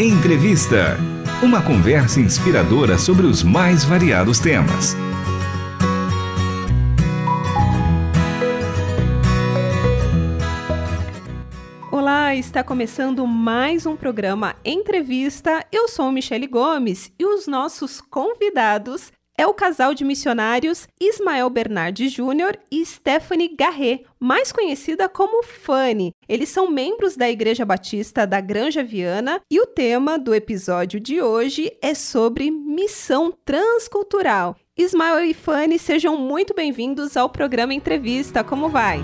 Entrevista. Uma conversa inspiradora sobre os mais variados temas. Olá, está começando mais um programa Entrevista. Eu sou Michele Gomes e os nossos convidados é o casal de missionários Ismael Bernardi Júnior e Stephanie Garret, mais conhecida como Fanny. Eles são membros da Igreja Batista da Granja Viana e o tema do episódio de hoje é sobre missão transcultural. Ismael e Fanny, sejam muito bem-vindos ao programa Entrevista. Como vai?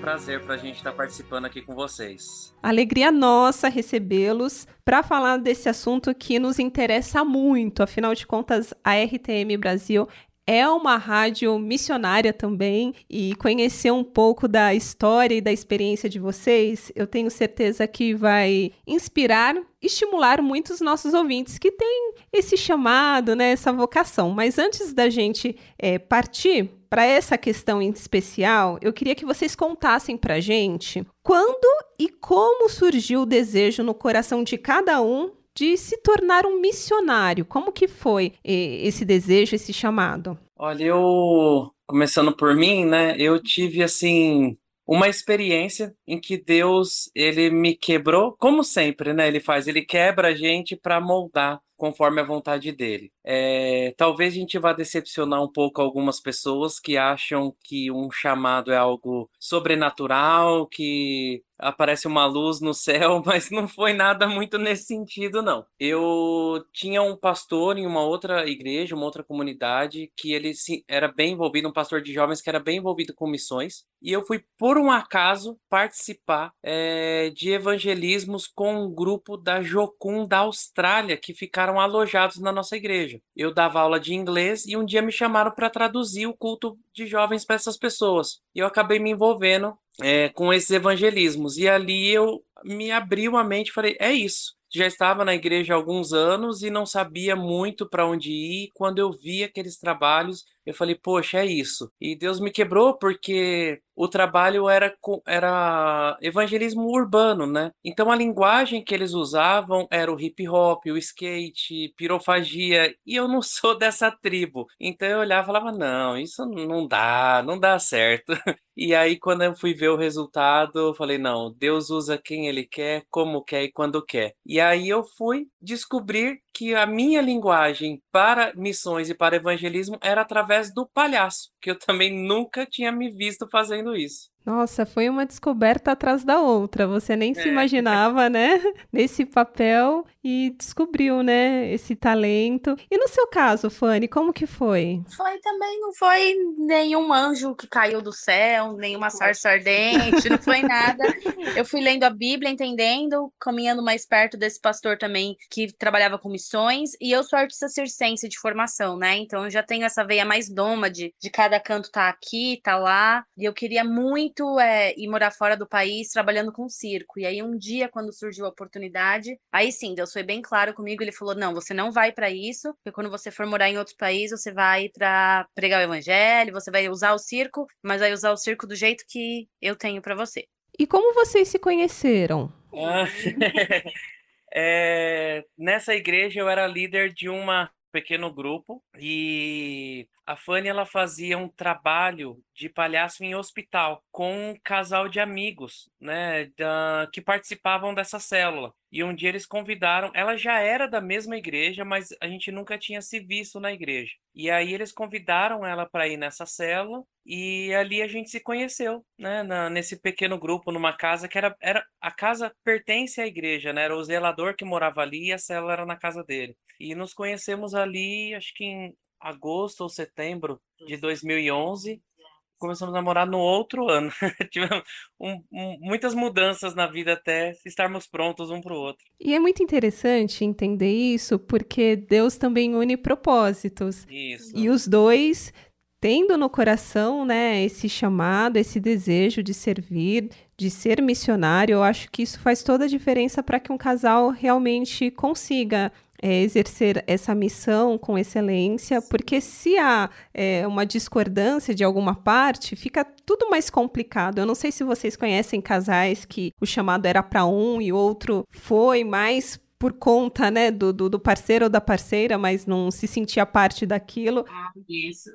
Prazer para a gente estar tá participando aqui com vocês. Alegria nossa recebê-los para falar desse assunto que nos interessa muito. Afinal de contas, a RTM Brasil é uma rádio missionária também e conhecer um pouco da história e da experiência de vocês, eu tenho certeza que vai inspirar, estimular muitos nossos ouvintes que têm esse chamado, né, essa vocação. Mas antes da gente é, partir para essa questão em especial, eu queria que vocês contassem para gente quando e como surgiu o desejo no coração de cada um de se tornar um missionário. Como que foi esse desejo, esse chamado? Olha, eu começando por mim, né? Eu tive assim uma experiência em que Deus ele me quebrou, como sempre, né? Ele faz, ele quebra a gente para moldar conforme a vontade dele. É, talvez a gente vá decepcionar um pouco algumas pessoas que acham que um chamado é algo sobrenatural, que aparece uma luz no céu, mas não foi nada muito nesse sentido, não. Eu tinha um pastor em uma outra igreja, uma outra comunidade, que ele era bem envolvido, um pastor de jovens que era bem envolvido com missões, e eu fui, por um acaso, participar é, de evangelismos com um grupo da Jocum da Austrália, que ficaram alojados na nossa igreja. Eu dava aula de inglês e um dia me chamaram para traduzir o culto de jovens para essas pessoas. E eu acabei me envolvendo é, com esses evangelismos. E ali eu me abri uma mente e falei: é isso. Já estava na igreja há alguns anos e não sabia muito para onde ir. Quando eu vi aqueles trabalhos, eu falei, poxa, é isso. E Deus me quebrou porque o trabalho era, era evangelismo urbano, né? Então a linguagem que eles usavam era o hip hop, o skate, pirofagia, e eu não sou dessa tribo. Então eu olhava e falava, não, isso não dá, não dá certo. E aí, quando eu fui ver o resultado, eu falei: não, Deus usa quem Ele quer, como quer e quando quer. E aí eu fui descobrir que a minha linguagem para missões e para evangelismo era através do palhaço, que eu também nunca tinha me visto fazendo isso. Nossa, foi uma descoberta atrás da outra. Você nem é. se imaginava, né, nesse papel e descobriu, né, esse talento. E no seu caso, Fanny, como que foi? Foi também, não foi nenhum anjo que caiu do céu, nenhuma sarça ardente, não foi nada. Eu fui lendo a Bíblia, entendendo, caminhando mais perto desse pastor também que trabalhava com missões, e eu sou artista circense de formação, né? Então eu já tenho essa veia mais nômade, de cada canto tá aqui, tá lá, e eu queria muito é, ir morar fora do país trabalhando com circo. E aí um dia, quando surgiu a oportunidade, aí sim, Deus foi bem claro comigo, ele falou: "Não, você não vai para isso, porque quando você for morar em outro país, você vai para pregar o evangelho, você vai usar o circo, mas vai usar o circo do jeito que eu tenho para você". E como vocês se conheceram? Ah, é, nessa igreja eu era líder de uma pequeno grupo e a Fanny ela fazia um trabalho de palhaço em hospital com um casal de amigos, né, da, que participavam dessa célula. E um dia eles convidaram, ela já era da mesma igreja, mas a gente nunca tinha se visto na igreja. E aí eles convidaram ela para ir nessa célula e ali a gente se conheceu, né, na, nesse pequeno grupo, numa casa que era, era a casa pertence à igreja, né, era o zelador que morava ali e a célula era na casa dele. E nos conhecemos ali, acho que em agosto ou setembro de 2011 começamos a namorar no outro ano. Tivemos um, um, muitas mudanças na vida até estarmos prontos um para o outro. E é muito interessante entender isso, porque Deus também une propósitos. Isso. E os dois tendo no coração, né, esse chamado, esse desejo de servir, de ser missionário, eu acho que isso faz toda a diferença para que um casal realmente consiga é, exercer essa missão com excelência, porque se há é, uma discordância de alguma parte, fica tudo mais complicado. Eu não sei se vocês conhecem casais que o chamado era para um e o outro foi mais por conta, né, do, do, do, parceiro ou da parceira, mas não se sentia parte daquilo. Ah, isso.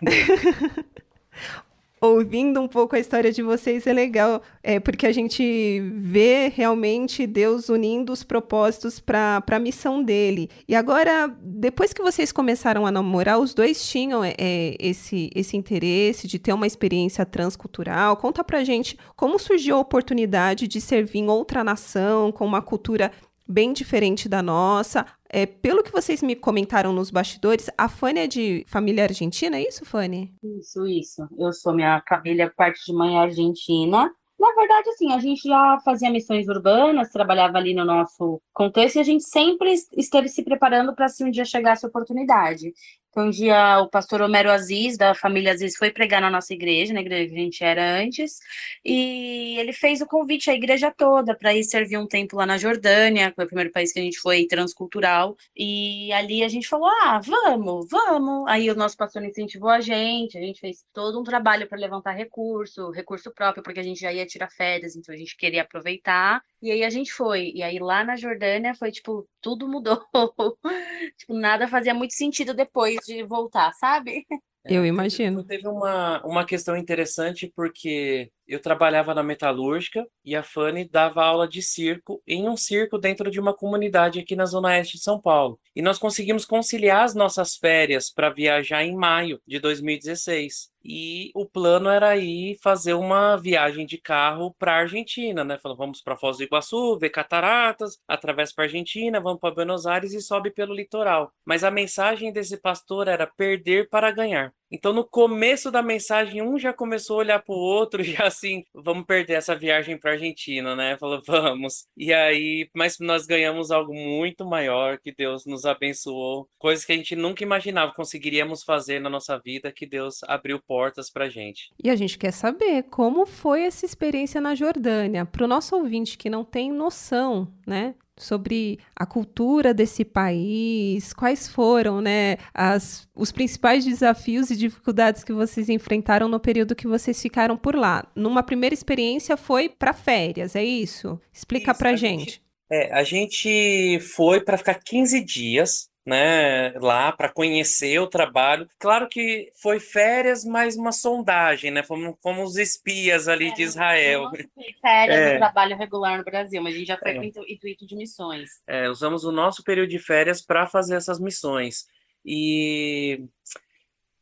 ouvindo um pouco a história de vocês é legal, é, porque a gente vê realmente Deus unindo os propósitos para a missão dele. E agora, depois que vocês começaram a namorar, os dois tinham é, é, esse, esse interesse de ter uma experiência transcultural. Conta pra gente como surgiu a oportunidade de servir em outra nação, com uma cultura bem diferente da nossa. É, pelo que vocês me comentaram nos bastidores, a Fanny é de família argentina, é isso, Fanny? Isso, isso. Eu sou minha família, parte de mãe argentina. Na verdade, assim, a gente já fazia missões urbanas, trabalhava ali no nosso contexto e a gente sempre esteve se preparando para se um dia chegar essa oportunidade. Então, um dia o pastor Homero Aziz, da família Aziz, foi pregar na nossa igreja, na igreja que a gente era antes, e ele fez o convite à igreja toda para ir servir um tempo lá na Jordânia, que foi o primeiro país que a gente foi transcultural, e ali a gente falou: ah, vamos, vamos. Aí o nosso pastor incentivou a gente, a gente fez todo um trabalho para levantar recurso, recurso próprio, porque a gente já ia tirar férias, então a gente queria aproveitar, e aí a gente foi. E aí lá na Jordânia foi tipo, tudo mudou. tipo, nada fazia muito sentido depois de voltar, sabe? Eu imagino. Teve uma, uma questão interessante porque eu trabalhava na metalúrgica e a Fanny dava aula de circo em um circo dentro de uma comunidade aqui na zona oeste de São Paulo. E nós conseguimos conciliar as nossas férias para viajar em maio de 2016 e o plano era ir fazer uma viagem de carro para a Argentina, né? Falou, vamos para Foz do Iguaçu, ver cataratas, atravessa para a Argentina, vamos para Buenos Aires e sobe pelo litoral. Mas a mensagem desse pastor era perder para ganhar. Então, no começo da mensagem, um já começou a olhar para o outro, já assim, vamos perder essa viagem para a Argentina, né? Falou, vamos. E aí, mas nós ganhamos algo muito maior, que Deus nos abençoou, coisas que a gente nunca imaginava conseguiríamos fazer na nossa vida, que Deus abriu portas para gente. E a gente quer saber como foi essa experiência na Jordânia. Para o nosso ouvinte que não tem noção, né? Sobre a cultura desse país, quais foram, né, as, os principais desafios e dificuldades que vocês enfrentaram no período que vocês ficaram por lá. Numa primeira experiência foi para férias, é isso? Explica para gente. gente. É, a gente foi para ficar 15 dias né, lá para conhecer o trabalho. Claro que foi férias, mas uma sondagem, né? Fomos, fomos espias ali é, de Israel. Férias é. trabalho regular no Brasil, mas a gente já foi é. com intuito de missões. É, usamos o nosso período de férias para fazer essas missões. E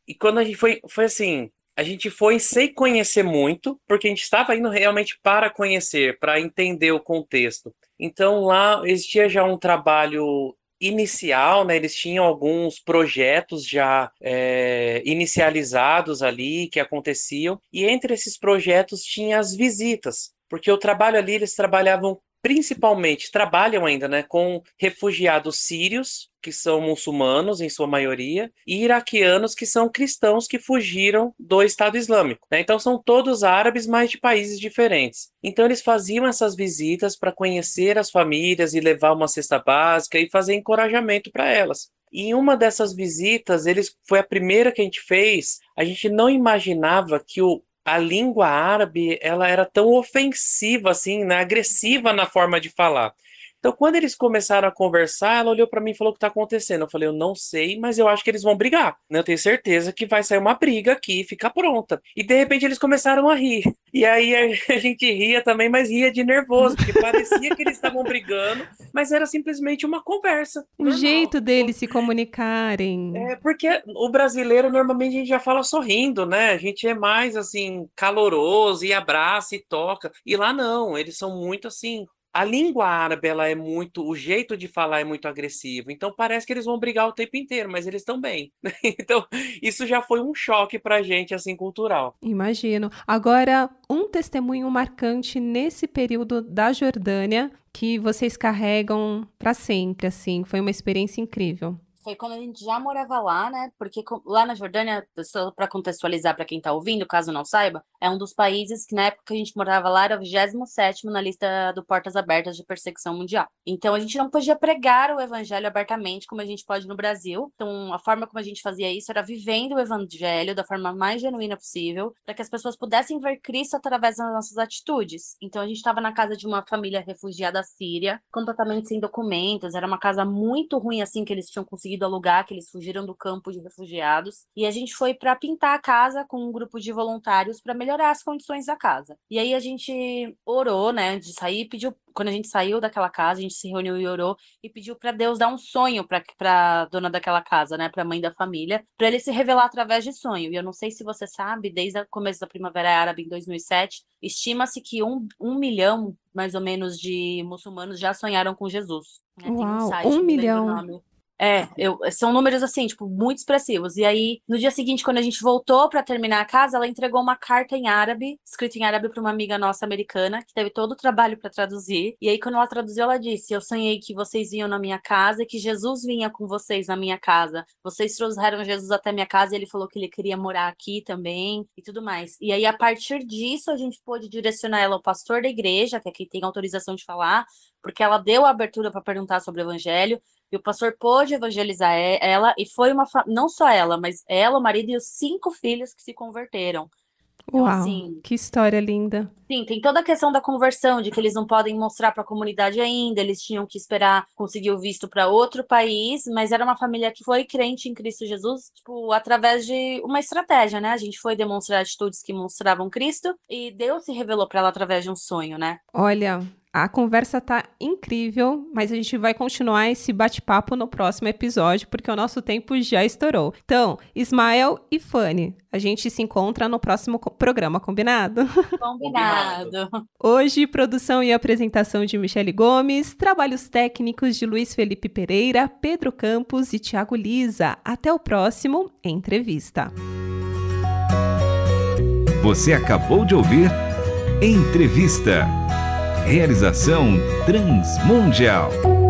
e quando a gente foi, foi assim, a gente foi sem conhecer muito, porque a gente estava indo realmente para conhecer, para entender o contexto. Então lá existia já um trabalho inicial, né, eles tinham alguns projetos já é, inicializados ali que aconteciam, e entre esses projetos tinha as visitas, porque o trabalho ali eles trabalhavam principalmente trabalham ainda né, com refugiados sírios, que são muçulmanos em sua maioria, e iraquianos, que são cristãos que fugiram do Estado Islâmico. Né? Então são todos árabes, mas de países diferentes. Então eles faziam essas visitas para conhecer as famílias e levar uma cesta básica e fazer encorajamento para elas. E em uma dessas visitas, eles foi a primeira que a gente fez. A gente não imaginava que o a língua árabe ela era tão ofensiva assim, né, agressiva na forma de falar. Então, quando eles começaram a conversar, ela olhou para mim e falou o que está acontecendo. Eu falei, eu não sei, mas eu acho que eles vão brigar. Né? Eu tenho certeza que vai sair uma briga aqui, fica pronta. E de repente eles começaram a rir. E aí a gente ria também, mas ria de nervoso, porque parecia que eles estavam brigando, mas era simplesmente uma conversa. O normal. jeito deles se comunicarem. É, porque o brasileiro normalmente a gente já fala sorrindo, né? A gente é mais assim, caloroso e abraça e toca. E lá não, eles são muito assim, a língua árabe ela é muito, o jeito de falar é muito agressivo. Então parece que eles vão brigar o tempo inteiro, mas eles estão bem. Então isso já foi um choque para gente assim cultural. Imagino. Agora um testemunho marcante nesse período da Jordânia que vocês carregam para sempre, assim, foi uma experiência incrível. Foi quando a gente já morava lá, né? Porque lá na Jordânia, só para contextualizar para quem está ouvindo, caso não saiba, é um dos países que na época que a gente morava lá era o 27 na lista do Portas Abertas de Perseguição Mundial. Então a gente não podia pregar o evangelho abertamente como a gente pode no Brasil. Então a forma como a gente fazia isso era vivendo o evangelho da forma mais genuína possível, para que as pessoas pudessem ver Cristo através das nossas atitudes. Então a gente estava na casa de uma família refugiada síria, completamente sem documentos, era uma casa muito ruim assim que eles tinham conseguido alugar, que eles fugiram do campo de refugiados. E a gente foi para pintar a casa com um grupo de voluntários para melhorar as condições da casa. E aí a gente orou, né, de sair, pediu quando a gente saiu daquela casa, a gente se reuniu e orou e pediu para Deus dar um sonho para dona daquela casa, né, para mãe da família, para ele se revelar através de sonho. E eu não sei se você sabe, desde o começo da Primavera Árabe em 2007, estima-se que um, um milhão, mais ou menos, de muçulmanos já sonharam com Jesus. Né? Uau, um, site, um milhão. É, eu, são números assim, tipo, muito expressivos. E aí, no dia seguinte, quando a gente voltou para terminar a casa, ela entregou uma carta em árabe, escrita em árabe para uma amiga nossa americana, que teve todo o trabalho para traduzir. E aí, quando ela traduziu, ela disse: Eu sonhei que vocês vinham na minha casa que Jesus vinha com vocês na minha casa. Vocês trouxeram Jesus até minha casa e ele falou que ele queria morar aqui também e tudo mais. E aí, a partir disso, a gente pôde direcionar ela ao pastor da igreja, que é quem tem autorização de falar, porque ela deu a abertura para perguntar sobre o evangelho. E o pastor pôde evangelizar ela, e foi uma. Não só ela, mas ela, o marido e os cinco filhos que se converteram. Então, Uau, assim, que história linda. Sim, tem toda a questão da conversão, de que eles não podem mostrar para a comunidade ainda, eles tinham que esperar conseguir o visto para outro país, mas era uma família que foi crente em Cristo Jesus, tipo, através de uma estratégia, né? A gente foi demonstrar atitudes que mostravam Cristo e Deus se revelou para ela através de um sonho, né? Olha, a conversa tá incrível, mas a gente vai continuar esse bate-papo no próximo episódio, porque o nosso tempo já estourou. Então, Ismael e Fanny, a gente se encontra no próximo programa, combinado? Combinado. Hoje, produção e apresentação de Michele Gomes, trabalhos técnicos de Luiz Felipe Pereira, Pedro Campos e Tiago Lisa. Até o próximo Entrevista. Você acabou de ouvir Entrevista. Realização Transmundial.